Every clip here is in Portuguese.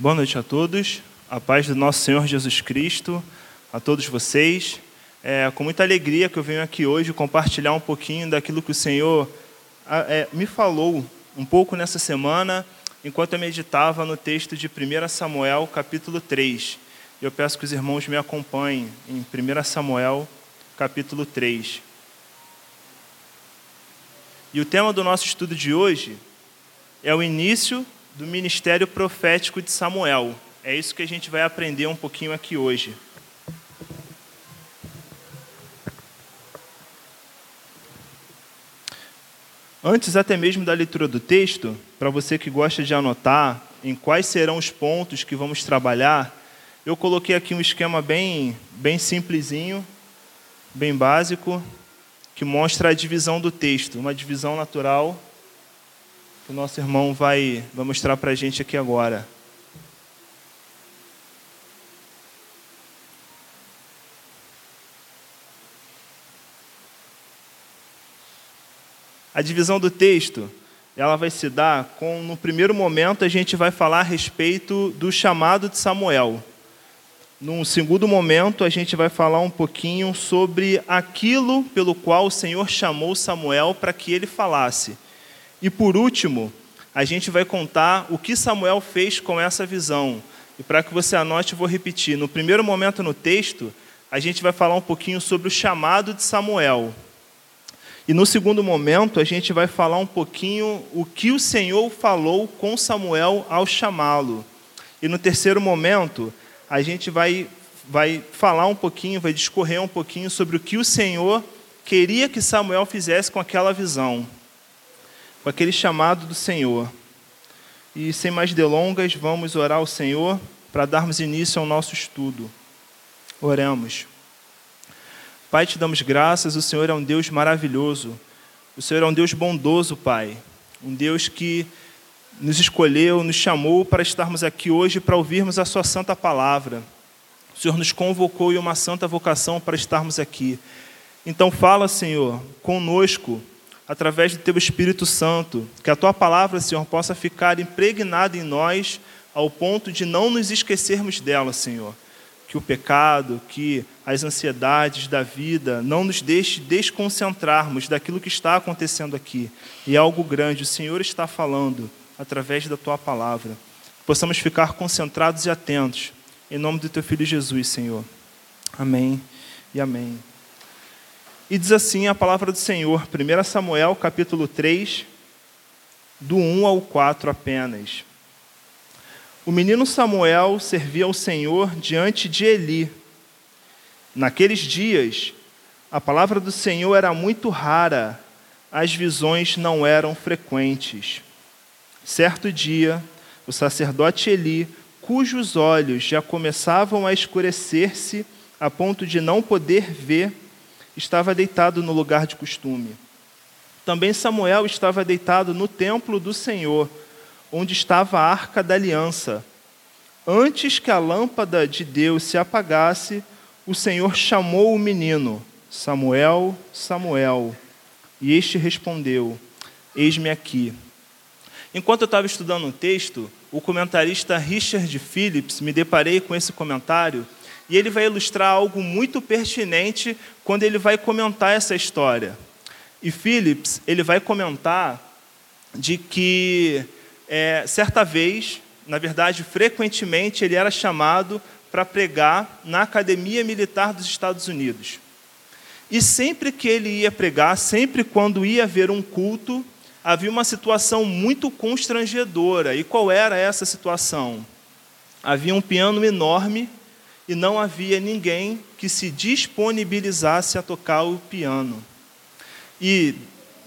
Boa noite a todos, a paz do nosso Senhor Jesus Cristo, a todos vocês. É com muita alegria que eu venho aqui hoje compartilhar um pouquinho daquilo que o Senhor é, me falou um pouco nessa semana, enquanto eu meditava no texto de 1 Samuel, capítulo 3. Eu peço que os irmãos me acompanhem em 1 Samuel, capítulo 3. E o tema do nosso estudo de hoje é o início do ministério profético de Samuel. É isso que a gente vai aprender um pouquinho aqui hoje. Antes até mesmo da leitura do texto, para você que gosta de anotar em quais serão os pontos que vamos trabalhar, eu coloquei aqui um esquema bem, bem simplesinho, bem básico, que mostra a divisão do texto, uma divisão natural o nosso irmão vai, vai mostrar para a gente aqui agora. A divisão do texto, ela vai se dar com, no primeiro momento, a gente vai falar a respeito do chamado de Samuel. Num segundo momento, a gente vai falar um pouquinho sobre aquilo pelo qual o Senhor chamou Samuel para que ele falasse. E por último, a gente vai contar o que Samuel fez com essa visão. E para que você anote, vou repetir. No primeiro momento no texto, a gente vai falar um pouquinho sobre o chamado de Samuel. E no segundo momento, a gente vai falar um pouquinho o que o Senhor falou com Samuel ao chamá-lo. E no terceiro momento, a gente vai, vai falar um pouquinho, vai discorrer um pouquinho sobre o que o Senhor queria que Samuel fizesse com aquela visão com aquele chamado do Senhor. E sem mais delongas, vamos orar ao Senhor para darmos início ao nosso estudo. Oremos. Pai, te damos graças, o Senhor é um Deus maravilhoso. O Senhor é um Deus bondoso, Pai. Um Deus que nos escolheu, nos chamou para estarmos aqui hoje para ouvirmos a Sua santa palavra. O Senhor nos convocou em uma santa vocação para estarmos aqui. Então, fala, Senhor, conosco através do teu Espírito Santo, que a tua palavra, Senhor, possa ficar impregnada em nós ao ponto de não nos esquecermos dela, Senhor. Que o pecado, que as ansiedades da vida não nos deixe desconcentrarmos daquilo que está acontecendo aqui. E é algo grande, o Senhor está falando através da tua palavra. Possamos ficar concentrados e atentos. Em nome do teu filho Jesus, Senhor. Amém e amém. E diz assim a palavra do Senhor, 1 Samuel capítulo 3, do 1 ao 4 apenas. O menino Samuel servia ao Senhor diante de Eli. Naqueles dias, a palavra do Senhor era muito rara, as visões não eram frequentes. Certo dia, o sacerdote Eli, cujos olhos já começavam a escurecer-se a ponto de não poder ver, estava deitado no lugar de costume. Também Samuel estava deitado no templo do Senhor, onde estava a arca da aliança. Antes que a lâmpada de Deus se apagasse, o Senhor chamou o menino: Samuel, Samuel. E este respondeu: Eis-me aqui. Enquanto eu estava estudando o texto, o comentarista Richard Phillips, me deparei com esse comentário e ele vai ilustrar algo muito pertinente quando ele vai comentar essa história. E Phillips, ele vai comentar de que é, certa vez, na verdade, frequentemente, ele era chamado para pregar na Academia Militar dos Estados Unidos. E sempre que ele ia pregar, sempre quando ia haver um culto, havia uma situação muito constrangedora. E qual era essa situação? Havia um piano enorme e não havia ninguém que se disponibilizasse a tocar o piano. E,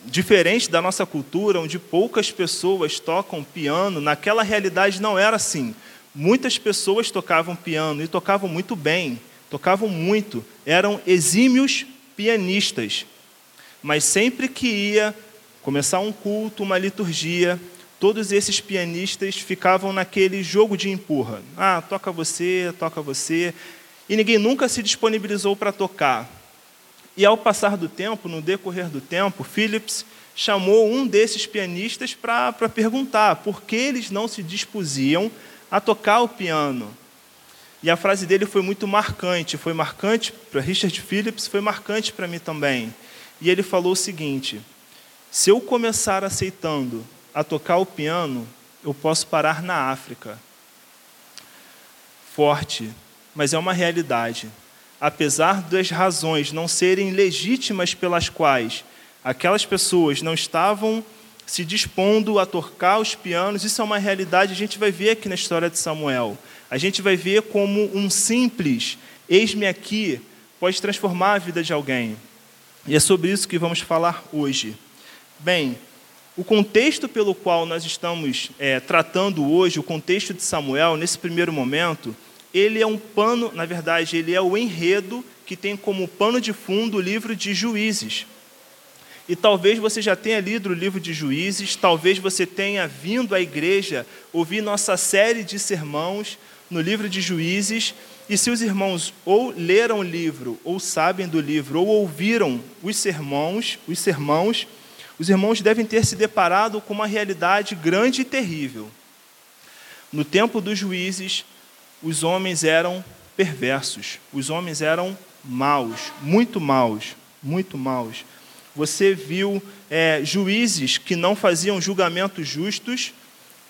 diferente da nossa cultura, onde poucas pessoas tocam piano, naquela realidade não era assim. Muitas pessoas tocavam piano e tocavam muito bem, tocavam muito, eram exímios pianistas. Mas sempre que ia começar um culto, uma liturgia, todos esses pianistas ficavam naquele jogo de empurra. Ah, toca você, toca você. E ninguém nunca se disponibilizou para tocar. E ao passar do tempo, no decorrer do tempo, Phillips chamou um desses pianistas para perguntar por que eles não se dispusiam a tocar o piano. E a frase dele foi muito marcante, foi marcante para Richard Phillips, foi marcante para mim também. E ele falou o seguinte: se eu começar aceitando a tocar o piano, eu posso parar na África. Forte, mas é uma realidade. Apesar das razões não serem legítimas pelas quais aquelas pessoas não estavam se dispondo a tocar os pianos, isso é uma realidade, a gente vai ver aqui na história de Samuel. A gente vai ver como um simples eis-me aqui pode transformar a vida de alguém. E é sobre isso que vamos falar hoje. Bem, o contexto pelo qual nós estamos é, tratando hoje, o contexto de Samuel, nesse primeiro momento, ele é um pano, na verdade, ele é o enredo que tem como pano de fundo o livro de Juízes. E talvez você já tenha lido o livro de Juízes, talvez você tenha vindo à igreja ouvir nossa série de sermãos no livro de Juízes. E se os irmãos ou leram o livro, ou sabem do livro, ou ouviram os sermões, os sermãos, os irmãos devem ter se deparado com uma realidade grande e terrível. No tempo dos juízes, os homens eram perversos, os homens eram maus, muito maus, muito maus. Você viu é, juízes que não faziam julgamentos justos,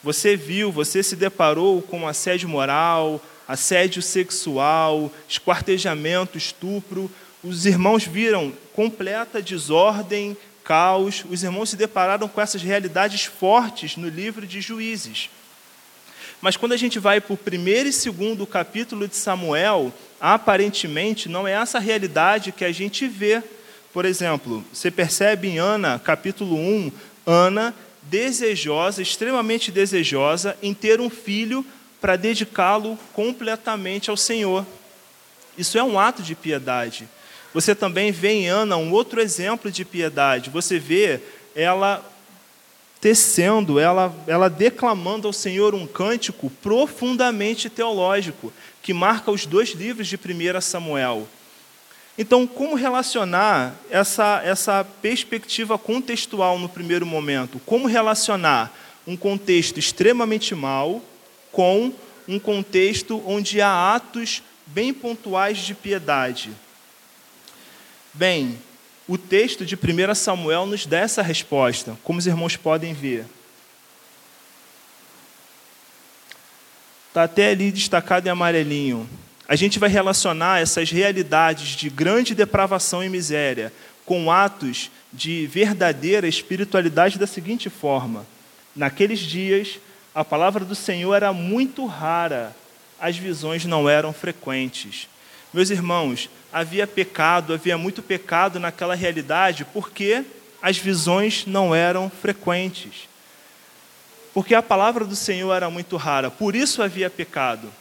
você viu, você se deparou com assédio moral, assédio sexual, esquartejamento, estupro. Os irmãos viram completa desordem, caos. Os irmãos se depararam com essas realidades fortes no livro de Juízes. Mas quando a gente vai para o primeiro e segundo capítulo de Samuel, aparentemente não é essa realidade que a gente vê. Por exemplo, você percebe em Ana, capítulo 1, Ana desejosa, extremamente desejosa, em ter um filho para dedicá-lo completamente ao Senhor. Isso é um ato de piedade. Você também vê em Ana um outro exemplo de piedade. Você vê ela tecendo, ela, ela declamando ao Senhor um cântico profundamente teológico, que marca os dois livros de 1 Samuel. Então, como relacionar essa, essa perspectiva contextual no primeiro momento? Como relacionar um contexto extremamente mau com um contexto onde há atos bem pontuais de piedade? Bem, o texto de 1 Samuel nos dá essa resposta, como os irmãos podem ver. Está até ali destacado em amarelinho a gente vai relacionar essas realidades de grande depravação e miséria com atos de verdadeira espiritualidade da seguinte forma: naqueles dias, a palavra do Senhor era muito rara, as visões não eram frequentes. Meus irmãos, havia pecado, havia muito pecado naquela realidade, porque as visões não eram frequentes. Porque a palavra do Senhor era muito rara, por isso havia pecado.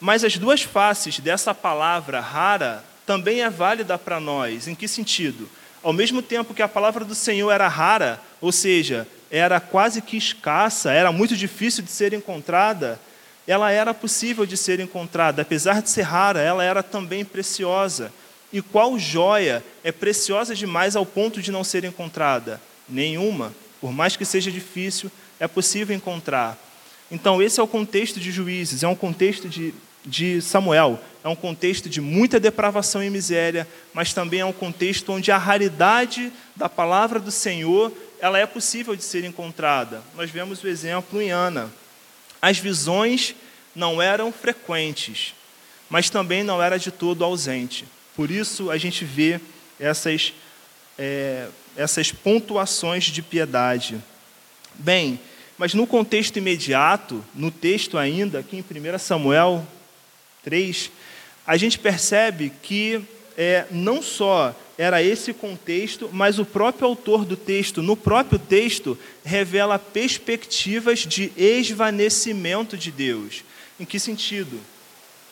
Mas as duas faces dessa palavra rara também é válida para nós. Em que sentido? Ao mesmo tempo que a palavra do Senhor era rara, ou seja, era quase que escassa, era muito difícil de ser encontrada, ela era possível de ser encontrada. Apesar de ser rara, ela era também preciosa. E qual joia é preciosa demais ao ponto de não ser encontrada? Nenhuma. Por mais que seja difícil, é possível encontrar. Então, esse é o contexto de juízes, é um contexto de de Samuel. É um contexto de muita depravação e miséria, mas também é um contexto onde a raridade da palavra do Senhor ela é possível de ser encontrada. Nós vemos o exemplo em Ana. As visões não eram frequentes, mas também não era de todo ausente. Por isso a gente vê essas, é, essas pontuações de piedade. Bem, mas no contexto imediato, no texto ainda, aqui em 1 Samuel 3, a gente percebe que é, não só era esse contexto, mas o próprio autor do texto, no próprio texto, revela perspectivas de esvanecimento de Deus. Em que sentido?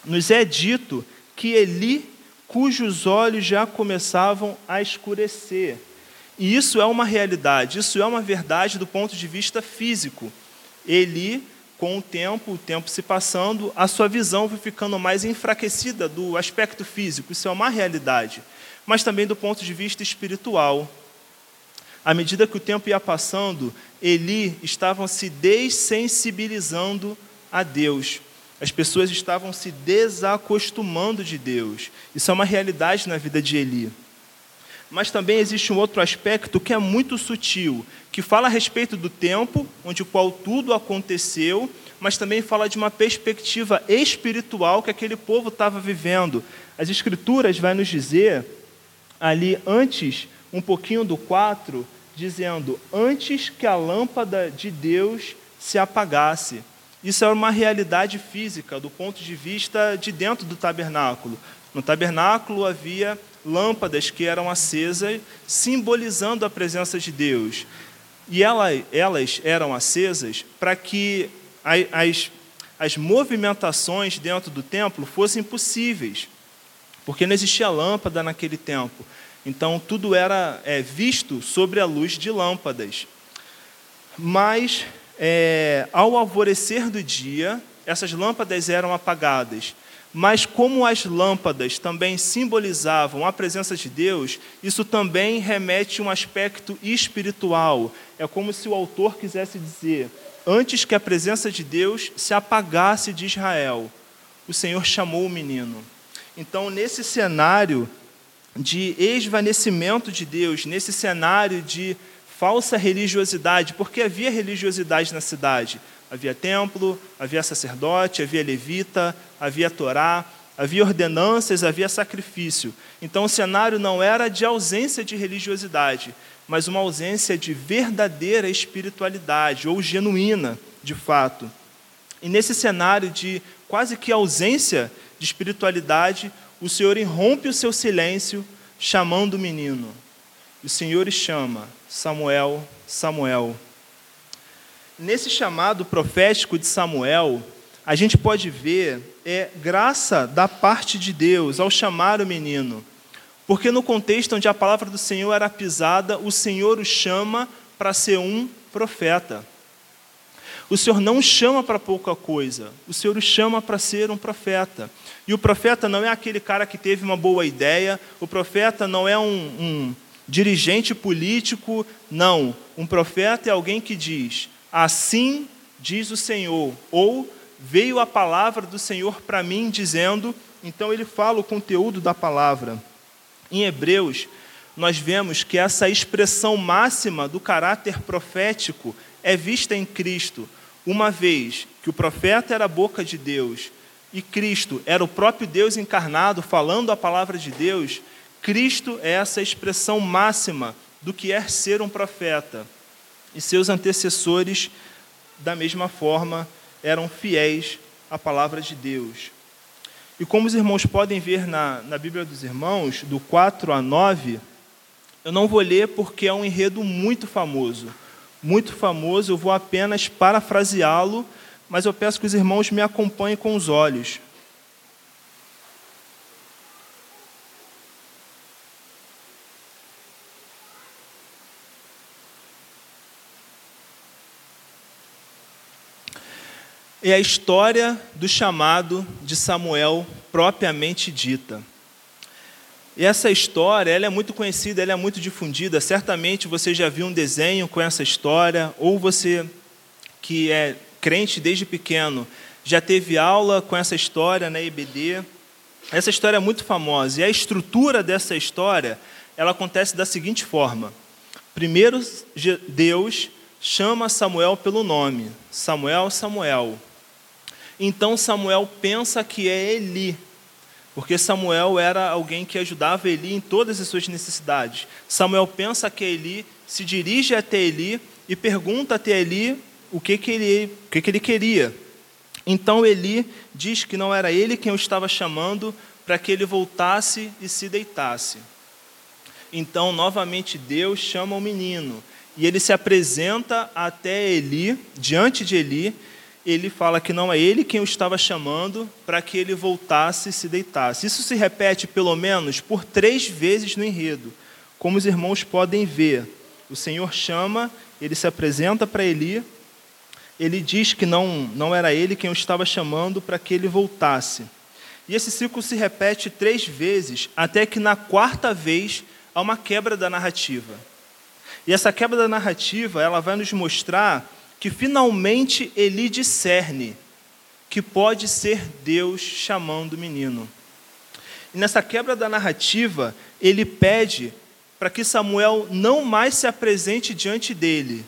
Nos é dito que Eli, cujos olhos já começavam a escurecer. E isso é uma realidade, isso é uma verdade do ponto de vista físico. Eli com o tempo, o tempo se passando, a sua visão foi ficando mais enfraquecida do aspecto físico, isso é uma realidade, mas também do ponto de vista espiritual. À medida que o tempo ia passando, Eli estava se dessensibilizando a Deus. As pessoas estavam se desacostumando de Deus. Isso é uma realidade na vida de Eli. Mas também existe um outro aspecto que é muito sutil, que fala a respeito do tempo onde o qual tudo aconteceu, mas também fala de uma perspectiva espiritual que aquele povo estava vivendo. As escrituras vai nos dizer ali antes, um pouquinho do 4, dizendo: "Antes que a lâmpada de Deus se apagasse". Isso é uma realidade física do ponto de vista de dentro do tabernáculo. No tabernáculo havia lâmpadas que eram acesas, simbolizando a presença de Deus. E elas eram acesas para que as, as movimentações dentro do templo fossem possíveis, porque não existia lâmpada naquele tempo. Então, tudo era é, visto sobre a luz de lâmpadas. Mas, é, ao alvorecer do dia, essas lâmpadas eram apagadas. Mas como as lâmpadas também simbolizavam a presença de Deus, isso também remete a um aspecto espiritual. É como se o autor quisesse dizer: antes que a presença de Deus se apagasse de Israel, o Senhor chamou o menino. Então, nesse cenário de esvanecimento de Deus, nesse cenário de falsa religiosidade, porque havia religiosidade na cidade, Havia templo, havia sacerdote, havia levita, havia Torá, havia ordenanças, havia sacrifício. Então o cenário não era de ausência de religiosidade, mas uma ausência de verdadeira espiritualidade, ou genuína, de fato. E nesse cenário de quase que ausência de espiritualidade, o Senhor irrompe o seu silêncio, chamando o menino. O Senhor chama Samuel, Samuel nesse chamado profético de Samuel, a gente pode ver é graça da parte de Deus ao chamar o menino. Porque no contexto onde a palavra do Senhor era pisada, o Senhor o chama para ser um profeta. O Senhor não chama para pouca coisa, o Senhor o chama para ser um profeta. E o profeta não é aquele cara que teve uma boa ideia, o profeta não é um, um dirigente político, não. Um profeta é alguém que diz: Assim diz o Senhor, ou veio a palavra do Senhor para mim dizendo, então ele fala o conteúdo da palavra. Em Hebreus, nós vemos que essa expressão máxima do caráter profético é vista em Cristo, uma vez que o profeta era a boca de Deus e Cristo era o próprio Deus encarnado falando a palavra de Deus, Cristo é essa expressão máxima do que é ser um profeta e seus antecessores, da mesma forma, eram fiéis à palavra de Deus. E como os irmãos podem ver na, na Bíblia dos Irmãos, do 4 a 9, eu não vou ler porque é um enredo muito famoso. Muito famoso, eu vou apenas parafraseá-lo, mas eu peço que os irmãos me acompanhem com os olhos. é a história do chamado de Samuel propriamente dita. E essa história ela é muito conhecida, ela é muito difundida. Certamente você já viu um desenho com essa história, ou você que é crente desde pequeno já teve aula com essa história na EBD. Essa história é muito famosa e a estrutura dessa história ela acontece da seguinte forma: primeiro Deus chama Samuel pelo nome, Samuel, Samuel. Então Samuel pensa que é Eli, porque Samuel era alguém que ajudava Eli em todas as suas necessidades. Samuel pensa que é Eli, se dirige até Eli e pergunta até Eli o que, que, ele, o que, que ele queria. Então Eli diz que não era ele quem o estava chamando para que ele voltasse e se deitasse. Então, novamente, Deus chama o menino e ele se apresenta até Eli, diante de Eli, ele fala que não é ele quem o estava chamando para que ele voltasse e se deitasse. Isso se repete pelo menos por três vezes no enredo. Como os irmãos podem ver, o Senhor chama, ele se apresenta para Eli, ele diz que não, não era ele quem o estava chamando para que ele voltasse. E esse ciclo se repete três vezes, até que na quarta vez há uma quebra da narrativa. E essa quebra da narrativa, ela vai nos mostrar que finalmente Eli discerne que pode ser Deus chamando o menino. E nessa quebra da narrativa, ele pede para que Samuel não mais se apresente diante dele,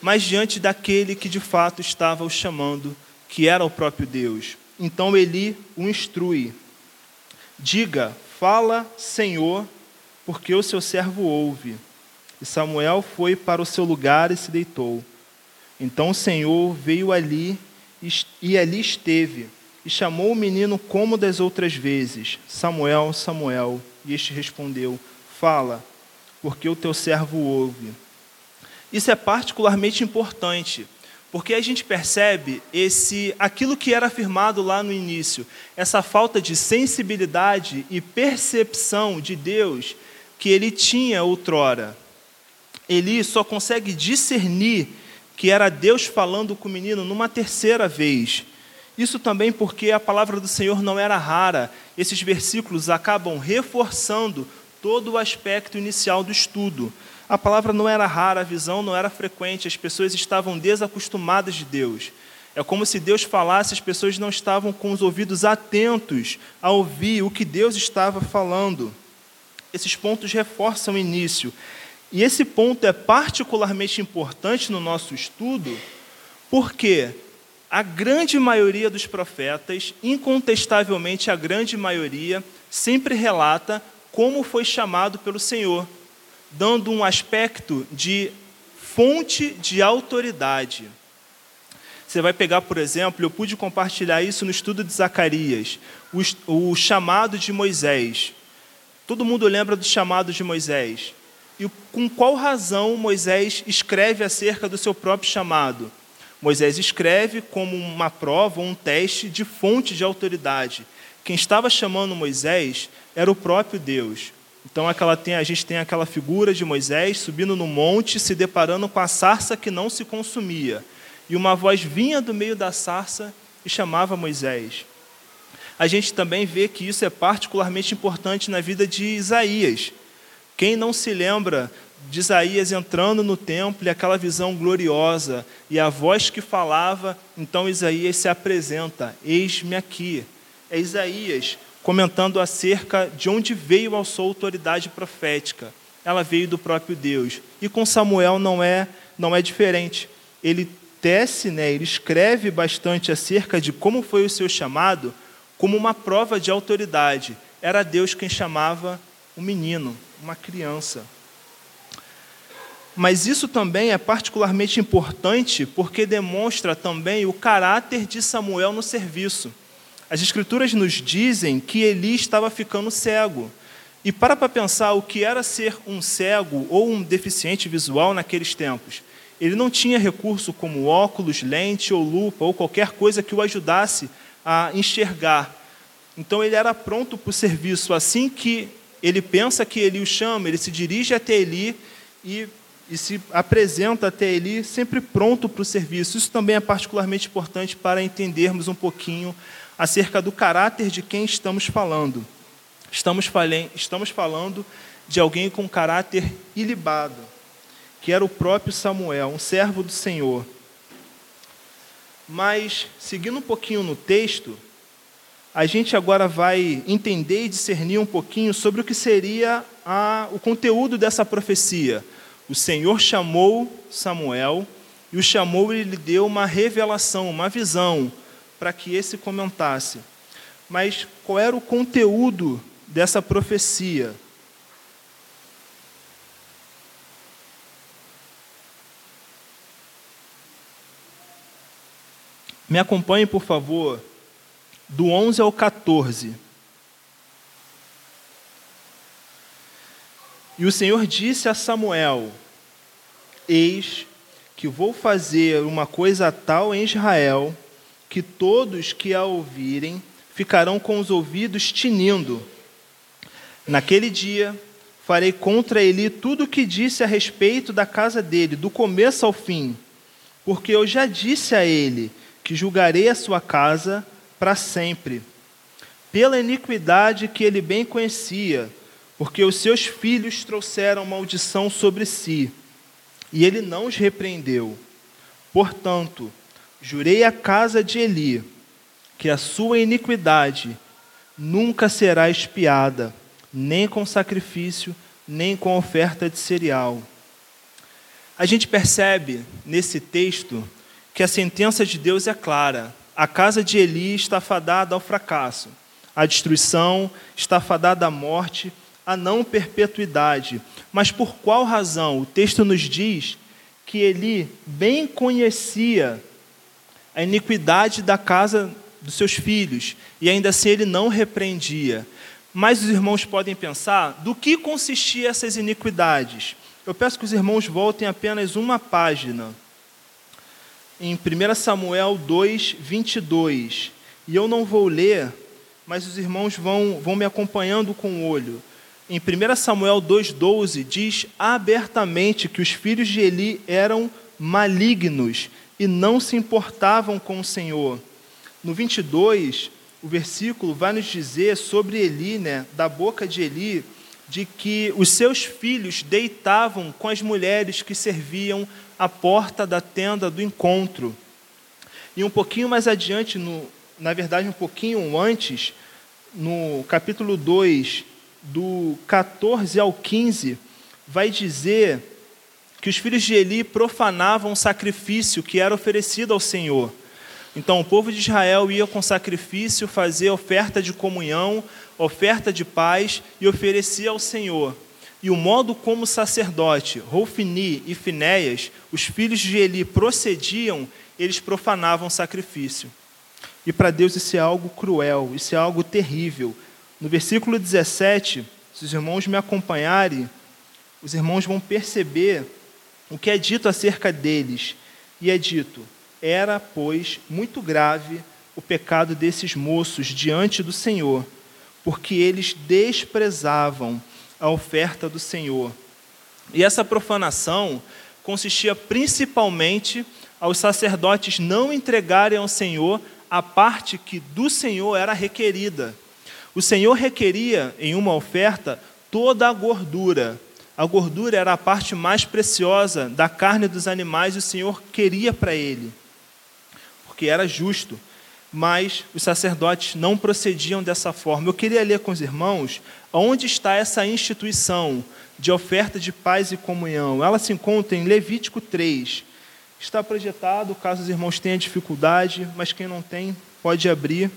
mas diante daquele que de fato estava o chamando, que era o próprio Deus. Então Eli o instrui: Diga, fala, Senhor, porque o seu servo ouve. E Samuel foi para o seu lugar e se deitou. Então o Senhor veio ali e ali esteve, e chamou o menino como das outras vezes: Samuel, Samuel. E este respondeu: Fala, porque o teu servo ouve. Isso é particularmente importante, porque a gente percebe esse aquilo que era afirmado lá no início, essa falta de sensibilidade e percepção de Deus que ele tinha outrora. Ele só consegue discernir que era Deus falando com o menino numa terceira vez. Isso também porque a palavra do Senhor não era rara. Esses versículos acabam reforçando todo o aspecto inicial do estudo. A palavra não era rara, a visão não era frequente, as pessoas estavam desacostumadas de Deus. É como se Deus falasse, as pessoas não estavam com os ouvidos atentos a ouvir o que Deus estava falando. Esses pontos reforçam o início. E esse ponto é particularmente importante no nosso estudo, porque a grande maioria dos profetas, incontestavelmente a grande maioria, sempre relata como foi chamado pelo Senhor, dando um aspecto de fonte de autoridade. Você vai pegar, por exemplo, eu pude compartilhar isso no estudo de Zacarias, o, o chamado de Moisés. Todo mundo lembra do chamado de Moisés. E com qual razão Moisés escreve acerca do seu próprio chamado? Moisés escreve como uma prova, um teste de fonte de autoridade. Quem estava chamando Moisés era o próprio Deus. Então aquela tem, a gente tem aquela figura de Moisés subindo no monte, se deparando com a sarça que não se consumia. E uma voz vinha do meio da sarça e chamava Moisés. A gente também vê que isso é particularmente importante na vida de Isaías. Quem não se lembra de Isaías entrando no templo e aquela visão gloriosa e a voz que falava, então Isaías se apresenta: Eis-me aqui. É Isaías comentando acerca de onde veio a sua autoridade profética. Ela veio do próprio Deus. E com Samuel não é, não é diferente. Ele tece, né, ele escreve bastante acerca de como foi o seu chamado, como uma prova de autoridade. Era Deus quem chamava o menino uma criança. Mas isso também é particularmente importante porque demonstra também o caráter de Samuel no serviço. As Escrituras nos dizem que Eli estava ficando cego. E para para pensar o que era ser um cego ou um deficiente visual naqueles tempos. Ele não tinha recurso como óculos, lente ou lupa ou qualquer coisa que o ajudasse a enxergar. Então ele era pronto para o serviço. Assim que ele pensa que Eli o chama, ele se dirige até Eli e, e se apresenta até Eli sempre pronto para o serviço. Isso também é particularmente importante para entendermos um pouquinho acerca do caráter de quem estamos falando. Estamos, estamos falando de alguém com caráter ilibado, que era o próprio Samuel, um servo do Senhor. Mas, seguindo um pouquinho no texto, a gente agora vai entender e discernir um pouquinho sobre o que seria a, o conteúdo dessa profecia. O Senhor chamou Samuel e o chamou e lhe deu uma revelação, uma visão, para que esse comentasse. Mas qual era o conteúdo dessa profecia? Me acompanhe, por favor, do 11 ao 14. E o Senhor disse a Samuel: Eis que vou fazer uma coisa tal em Israel, que todos que a ouvirem ficarão com os ouvidos tinindo. Naquele dia farei contra ele tudo o que disse a respeito da casa dele, do começo ao fim, porque eu já disse a ele que julgarei a sua casa para sempre, pela iniquidade que ele bem conhecia, porque os seus filhos trouxeram maldição sobre si, e ele não os repreendeu. Portanto, jurei a casa de Eli, que a sua iniquidade nunca será expiada, nem com sacrifício, nem com oferta de cereal. A gente percebe nesse texto que a sentença de Deus é clara. A casa de Eli está fadada ao fracasso, à destruição, está fadada à morte, à não perpetuidade. Mas por qual razão? O texto nos diz que Eli bem conhecia a iniquidade da casa dos seus filhos e ainda assim ele não repreendia. Mas os irmãos podem pensar do que consistiam essas iniquidades. Eu peço que os irmãos voltem apenas uma página. Em 1 Samuel 2, 22. E eu não vou ler, mas os irmãos vão, vão me acompanhando com o olho. Em 1 Samuel 2,12 diz abertamente que os filhos de Eli eram malignos e não se importavam com o Senhor. No 22, o versículo vai nos dizer sobre Eli, né, da boca de Eli, de que os seus filhos deitavam com as mulheres que serviam à porta da tenda do encontro. E um pouquinho mais adiante, no, na verdade, um pouquinho antes, no capítulo 2, do 14 ao 15, vai dizer que os filhos de Eli profanavam o sacrifício que era oferecido ao Senhor. Então, o povo de Israel ia com sacrifício fazer oferta de comunhão, oferta de paz e oferecia ao Senhor. E o modo como o sacerdote Rofini e Finéias, os filhos de Eli, procediam, eles profanavam o sacrifício. E para Deus isso é algo cruel, isso é algo terrível. No versículo 17, se os irmãos me acompanharem, os irmãos vão perceber o que é dito acerca deles. E é dito: era, pois, muito grave o pecado desses moços diante do Senhor, porque eles desprezavam a oferta do Senhor. E essa profanação consistia principalmente aos sacerdotes não entregarem ao Senhor a parte que do Senhor era requerida. O Senhor requeria em uma oferta toda a gordura. A gordura era a parte mais preciosa da carne dos animais e o Senhor queria para ele porque era justo, mas os sacerdotes não procediam dessa forma. Eu queria ler com os irmãos onde está essa instituição de oferta de paz e comunhão. Ela se encontra em Levítico 3. Está projetado, caso os irmãos tenham dificuldade, mas quem não tem, pode abrir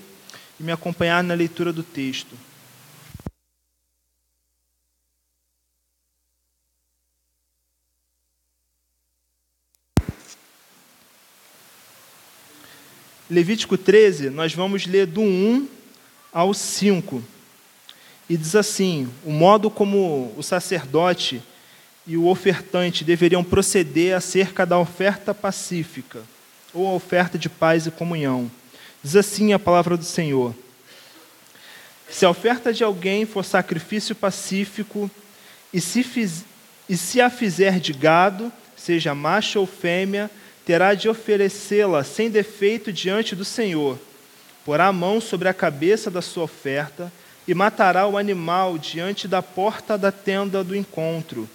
e me acompanhar na leitura do texto. Levítico 13, nós vamos ler do 1 ao 5. E diz assim: o modo como o sacerdote e o ofertante deveriam proceder acerca da oferta pacífica, ou a oferta de paz e comunhão. Diz assim a palavra do Senhor: Se a oferta de alguém for sacrifício pacífico, e se, fiz, e se a fizer de gado, seja macho ou fêmea, terá de oferecê-la sem defeito diante do Senhor. Porá a mão sobre a cabeça da sua oferta e matará o animal diante da porta da tenda do encontro.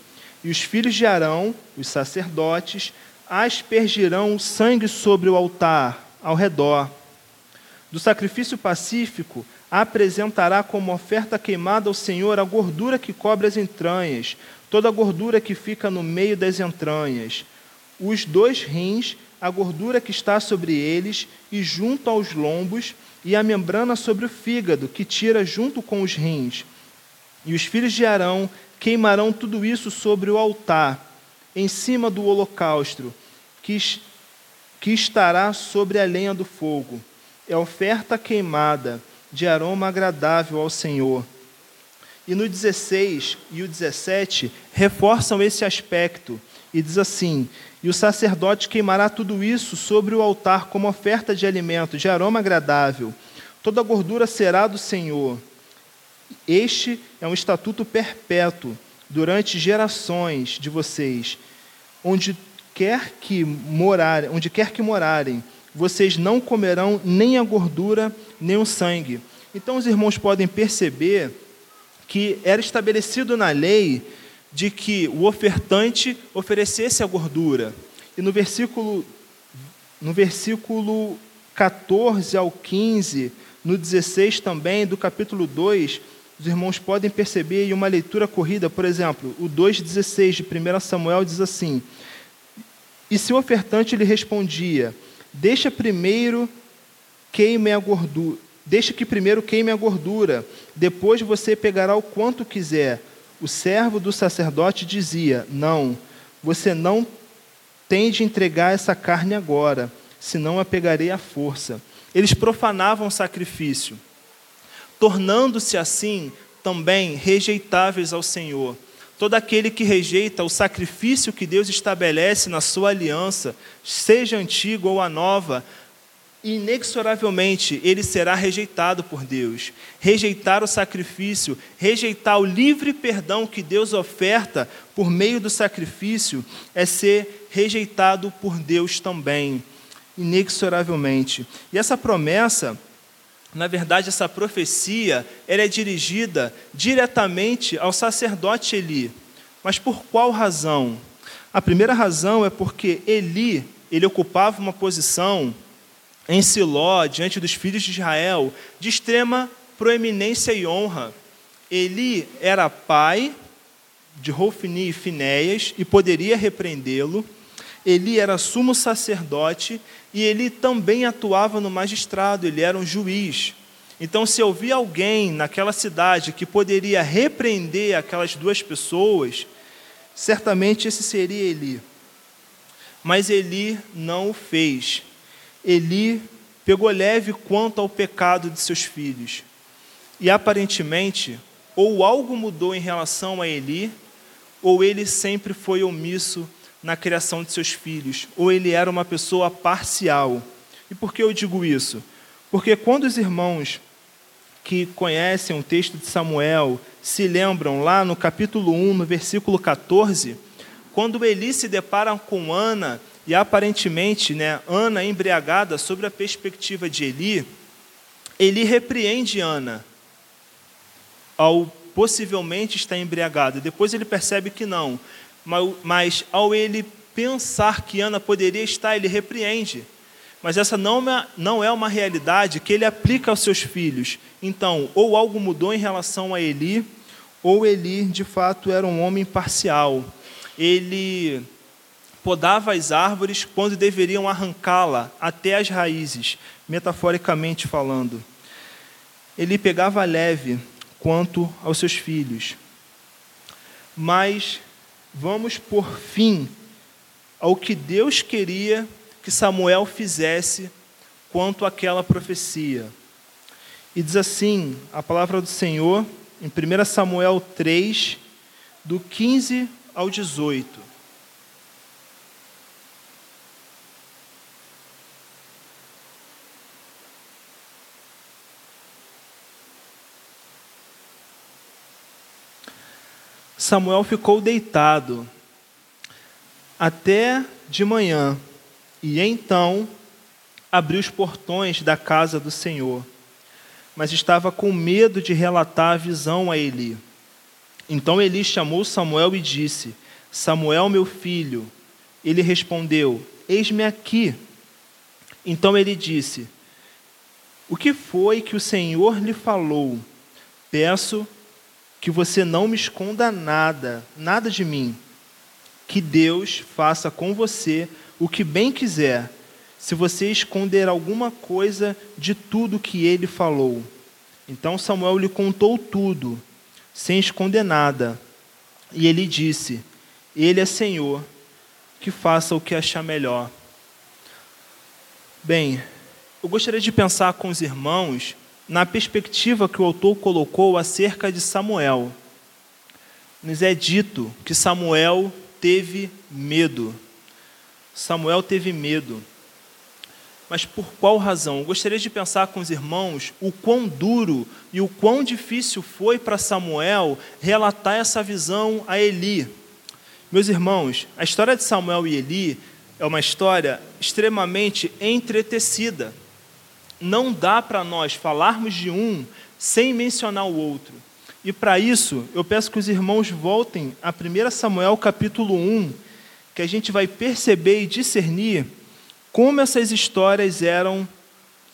E os filhos de Arão, os sacerdotes, aspergirão o sangue sobre o altar ao redor. Do sacrifício pacífico, apresentará como oferta queimada ao Senhor a gordura que cobre as entranhas, toda a gordura que fica no meio das entranhas os dois rins, a gordura que está sobre eles e junto aos lombos, e a membrana sobre o fígado, que tira junto com os rins. E os filhos de Arão queimarão tudo isso sobre o altar, em cima do holocausto, que, que estará sobre a lenha do fogo. É oferta queimada, de aroma agradável ao Senhor. E no 16 e o 17 reforçam esse aspecto e diz assim: E o sacerdote queimará tudo isso sobre o altar como oferta de alimento, de aroma agradável. Toda a gordura será do Senhor. Este é um estatuto perpétuo durante gerações de vocês, onde quer que morarem, onde quer que morarem, vocês não comerão nem a gordura nem o sangue. Então os irmãos podem perceber que era estabelecido na lei de que o ofertante oferecesse a gordura. E no versículo, no versículo 14 ao 15, no 16 também, do capítulo 2, os irmãos podem perceber em uma leitura corrida, por exemplo, o 2,16 de 1 Samuel diz assim: E se o ofertante lhe respondia, deixa primeiro queime a gordura, deixa que primeiro queime a gordura, depois você pegará o quanto quiser. O servo do sacerdote dizia: Não, você não tem de entregar essa carne agora, senão a pegarei à força. Eles profanavam o sacrifício tornando-se assim também rejeitáveis ao Senhor. Todo aquele que rejeita o sacrifício que Deus estabelece na sua aliança, seja antigo ou a nova, inexoravelmente ele será rejeitado por Deus. Rejeitar o sacrifício, rejeitar o livre perdão que Deus oferta por meio do sacrifício, é ser rejeitado por Deus também, inexoravelmente. E essa promessa na verdade, essa profecia ela é dirigida diretamente ao sacerdote Eli. Mas por qual razão? A primeira razão é porque Eli ele ocupava uma posição em Siló, diante dos filhos de Israel, de extrema proeminência e honra. Eli era pai de Rofini e Finéias e poderia repreendê-lo. Eli era sumo sacerdote e ele também atuava no magistrado, ele era um juiz. Então, se havia alguém naquela cidade que poderia repreender aquelas duas pessoas, certamente esse seria Eli. Mas Eli não o fez. Eli pegou leve quanto ao pecado de seus filhos. E aparentemente, ou algo mudou em relação a Eli, ou ele sempre foi omisso na criação de seus filhos, ou ele era uma pessoa parcial. E por que eu digo isso? Porque quando os irmãos que conhecem o texto de Samuel se lembram lá no capítulo 1, no versículo 14, quando Eli se depara com Ana, e aparentemente né, Ana embriagada sobre a perspectiva de Eli, Eli repreende Ana ao possivelmente estar embriagado. Depois ele percebe que não mas ao ele pensar que Ana poderia estar, ele repreende. Mas essa é não é uma realidade que ele aplica aos seus filhos. Então, ou algo mudou em relação a Eli, ou Eli, de fato, era um homem parcial. Ele podava as árvores quando deveriam arrancá-la até as raízes, metaforicamente falando. Ele pegava leve quanto aos seus filhos. Mas vamos por fim ao que Deus queria que Samuel fizesse quanto àquela profecia. E diz assim a palavra do Senhor em 1 Samuel 3, do 15 ao 18. Samuel ficou deitado até de manhã, e então abriu os portões da casa do Senhor, mas estava com medo de relatar a visão a Eli. Então Eli chamou Samuel e disse: Samuel, meu filho. Ele respondeu: Eis-me aqui. Então ele disse: O que foi que o Senhor lhe falou? Peço que você não me esconda nada, nada de mim. Que Deus faça com você o que bem quiser, se você esconder alguma coisa de tudo que ele falou. Então Samuel lhe contou tudo, sem esconder nada. E ele disse: Ele é Senhor, que faça o que achar melhor. Bem, eu gostaria de pensar com os irmãos na perspectiva que o autor colocou acerca de Samuel. Nos é dito que Samuel teve medo. Samuel teve medo. Mas por qual razão? Eu gostaria de pensar com os irmãos o quão duro e o quão difícil foi para Samuel relatar essa visão a Eli. Meus irmãos, a história de Samuel e Eli é uma história extremamente entretecida não dá para nós falarmos de um sem mencionar o outro. E para isso, eu peço que os irmãos voltem a 1 Samuel capítulo 1, que a gente vai perceber e discernir como essas histórias eram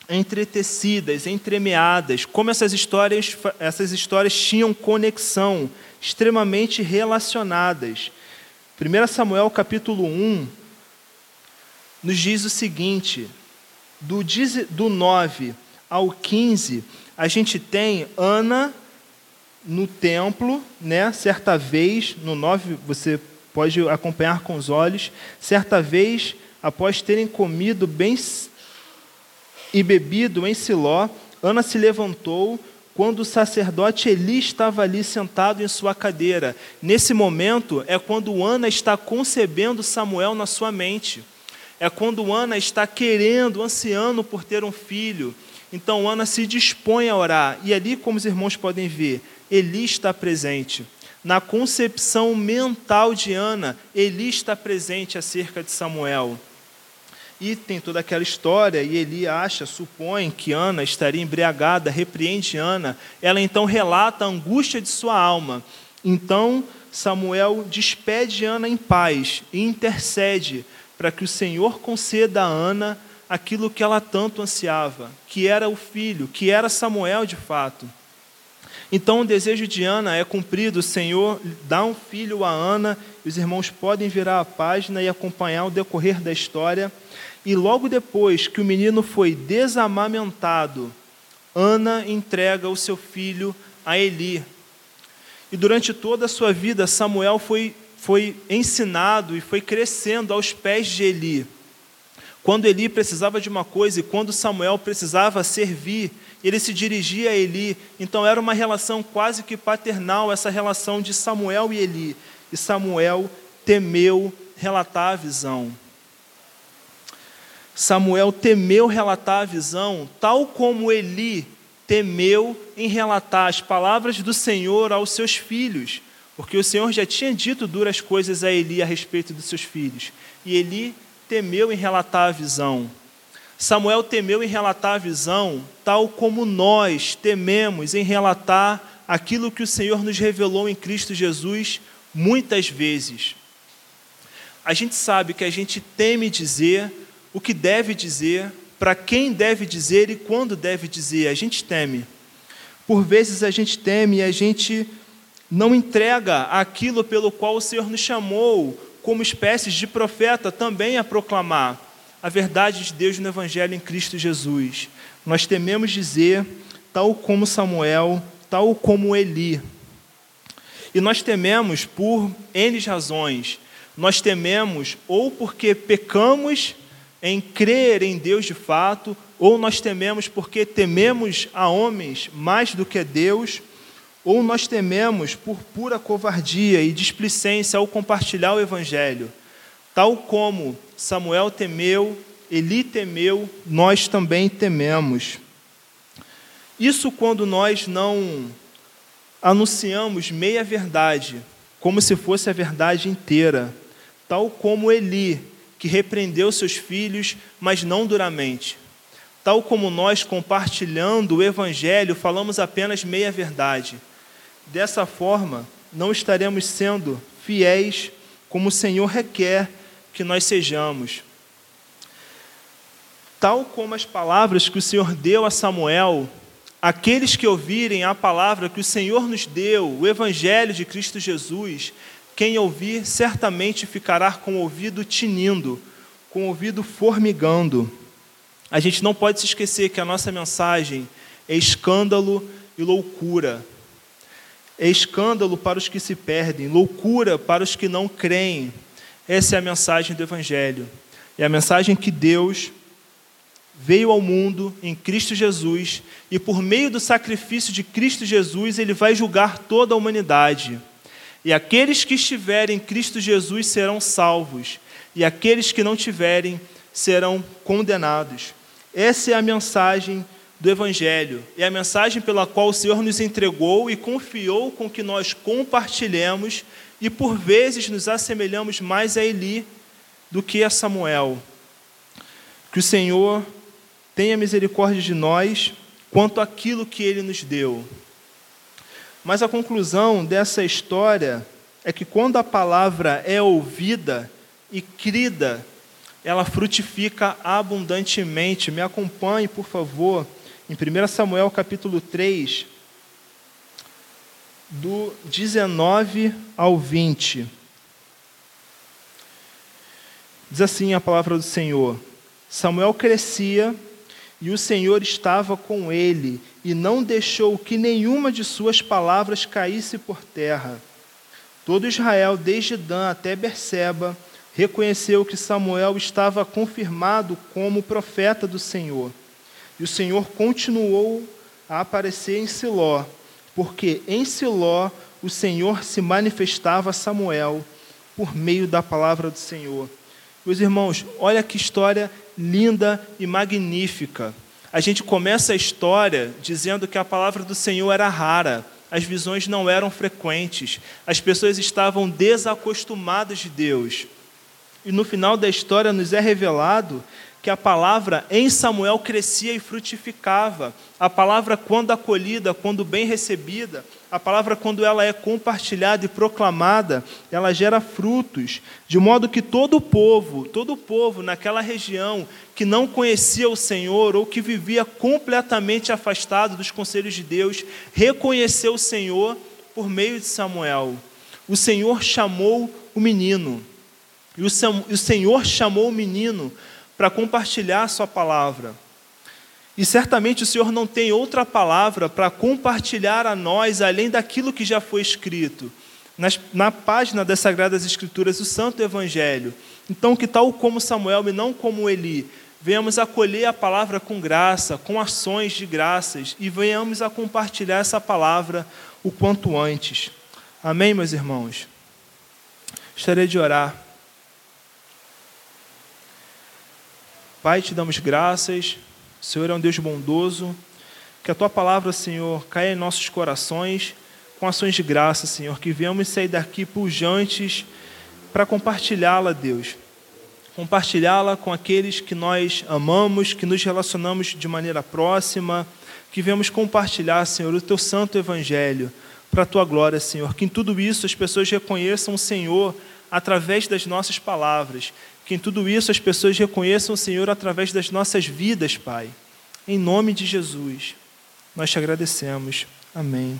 entretecidas, entremeadas, como essas histórias, essas histórias tinham conexão, extremamente relacionadas. 1 Samuel capítulo 1 nos diz o seguinte: do, do 9 ao 15, a gente tem Ana no templo, né? certa vez, no 9 você pode acompanhar com os olhos, certa vez, após terem comido bem e bebido em Siló, Ana se levantou quando o sacerdote Eli estava ali sentado em sua cadeira. Nesse momento é quando Ana está concebendo Samuel na sua mente. É quando Ana está querendo, ansiando por ter um filho. Então Ana se dispõe a orar. E ali, como os irmãos podem ver, Eli está presente. Na concepção mental de Ana, Eli está presente acerca de Samuel. E tem toda aquela história, e Eli acha, supõe que Ana estaria embriagada, repreende Ana. Ela então relata a angústia de sua alma. Então Samuel despede Ana em paz e intercede para que o Senhor conceda a Ana aquilo que ela tanto ansiava, que era o filho, que era Samuel de fato. Então o desejo de Ana é cumprido, o Senhor dá um filho a Ana, os irmãos podem virar a página e acompanhar o decorrer da história. E logo depois que o menino foi desamamentado, Ana entrega o seu filho a Eli. E durante toda a sua vida, Samuel foi, foi ensinado e foi crescendo aos pés de Eli. Quando Eli precisava de uma coisa e quando Samuel precisava servir, ele se dirigia a Eli. Então era uma relação quase que paternal, essa relação de Samuel e Eli. E Samuel temeu relatar a visão. Samuel temeu relatar a visão, tal como Eli temeu em relatar as palavras do Senhor aos seus filhos, porque o Senhor já tinha dito duras coisas a Eli a respeito dos seus filhos, e Eli temeu em relatar a visão. Samuel temeu em relatar a visão, tal como nós tememos em relatar aquilo que o Senhor nos revelou em Cristo Jesus muitas vezes. A gente sabe que a gente teme dizer o que deve dizer, para quem deve dizer e quando deve dizer. A gente teme. Por vezes a gente teme e a gente não entrega aquilo pelo qual o Senhor nos chamou, como espécies de profeta, também a proclamar a verdade de Deus no Evangelho em Cristo Jesus. Nós tememos dizer, tal como Samuel, tal como Eli. E nós tememos por N razões. Nós tememos ou porque pecamos em crer em Deus de fato, ou nós tememos porque tememos a homens mais do que a Deus, ou nós tememos por pura covardia e displicência ao compartilhar o Evangelho. Tal como Samuel temeu, Eli temeu, nós também tememos. Isso quando nós não anunciamos meia verdade, como se fosse a verdade inteira, tal como Eli, que repreendeu seus filhos, mas não duramente. Tal como nós, compartilhando o Evangelho, falamos apenas meia verdade. Dessa forma, não estaremos sendo fiéis como o Senhor requer que nós sejamos. Tal como as palavras que o Senhor deu a Samuel, aqueles que ouvirem a palavra que o Senhor nos deu, o Evangelho de Cristo Jesus, quem ouvir certamente ficará com o ouvido tinindo, com o ouvido formigando. A gente não pode se esquecer que a nossa mensagem é escândalo e loucura. É escândalo para os que se perdem, loucura para os que não creem. Essa é a mensagem do Evangelho. É a mensagem que Deus veio ao mundo em Cristo Jesus e, por meio do sacrifício de Cristo Jesus, ele vai julgar toda a humanidade. E aqueles que estiverem em Cristo Jesus serão salvos, e aqueles que não tiverem serão condenados. Essa é a mensagem do Evangelho, é a mensagem pela qual o Senhor nos entregou e confiou com que nós compartilhemos e por vezes nos assemelhamos mais a Eli do que a Samuel. Que o Senhor tenha misericórdia de nós quanto àquilo que ele nos deu. Mas a conclusão dessa história é que quando a palavra é ouvida e crida ela frutifica abundantemente. Me acompanhe, por favor, em 1 Samuel capítulo 3, do 19 ao 20. Diz assim a palavra do Senhor: Samuel crescia e o Senhor estava com ele, e não deixou que nenhuma de suas palavras caísse por terra. Todo Israel, desde Dan até Berseba, reconheceu que Samuel estava confirmado como profeta do Senhor. E o Senhor continuou a aparecer em Siló, porque em Siló o Senhor se manifestava a Samuel por meio da palavra do Senhor. Meus irmãos, olha que história linda e magnífica. A gente começa a história dizendo que a palavra do Senhor era rara, as visões não eram frequentes, as pessoas estavam desacostumadas de Deus. E no final da história nos é revelado que a palavra em Samuel crescia e frutificava. A palavra, quando acolhida, quando bem recebida, a palavra, quando ela é compartilhada e proclamada, ela gera frutos, de modo que todo o povo, todo o povo naquela região que não conhecia o Senhor ou que vivia completamente afastado dos conselhos de Deus, reconheceu o Senhor por meio de Samuel. O Senhor chamou o menino. E o Senhor chamou o menino para compartilhar sua palavra. E certamente o Senhor não tem outra palavra para compartilhar a nós além daquilo que já foi escrito. Nas, na página das Sagradas Escrituras, o Santo Evangelho. Então, que tal como Samuel e não como Eli, venhamos acolher a palavra com graça, com ações de graças, e venhamos a compartilhar essa palavra o quanto antes. Amém, meus irmãos? Estarei de orar. Pai, te damos graças. O Senhor é um Deus bondoso. Que a tua palavra, Senhor, caia em nossos corações com ações de graça, Senhor. Que venhamos sair daqui pujantes para compartilhá-la, Deus. Compartilhá-la com aqueles que nós amamos, que nos relacionamos de maneira próxima. Que venhamos compartilhar, Senhor, o teu santo evangelho para a tua glória, Senhor. Que em tudo isso as pessoas reconheçam o Senhor através das nossas palavras que em tudo isso as pessoas reconheçam o Senhor através das nossas vidas, Pai. Em nome de Jesus, nós te agradecemos. Amém.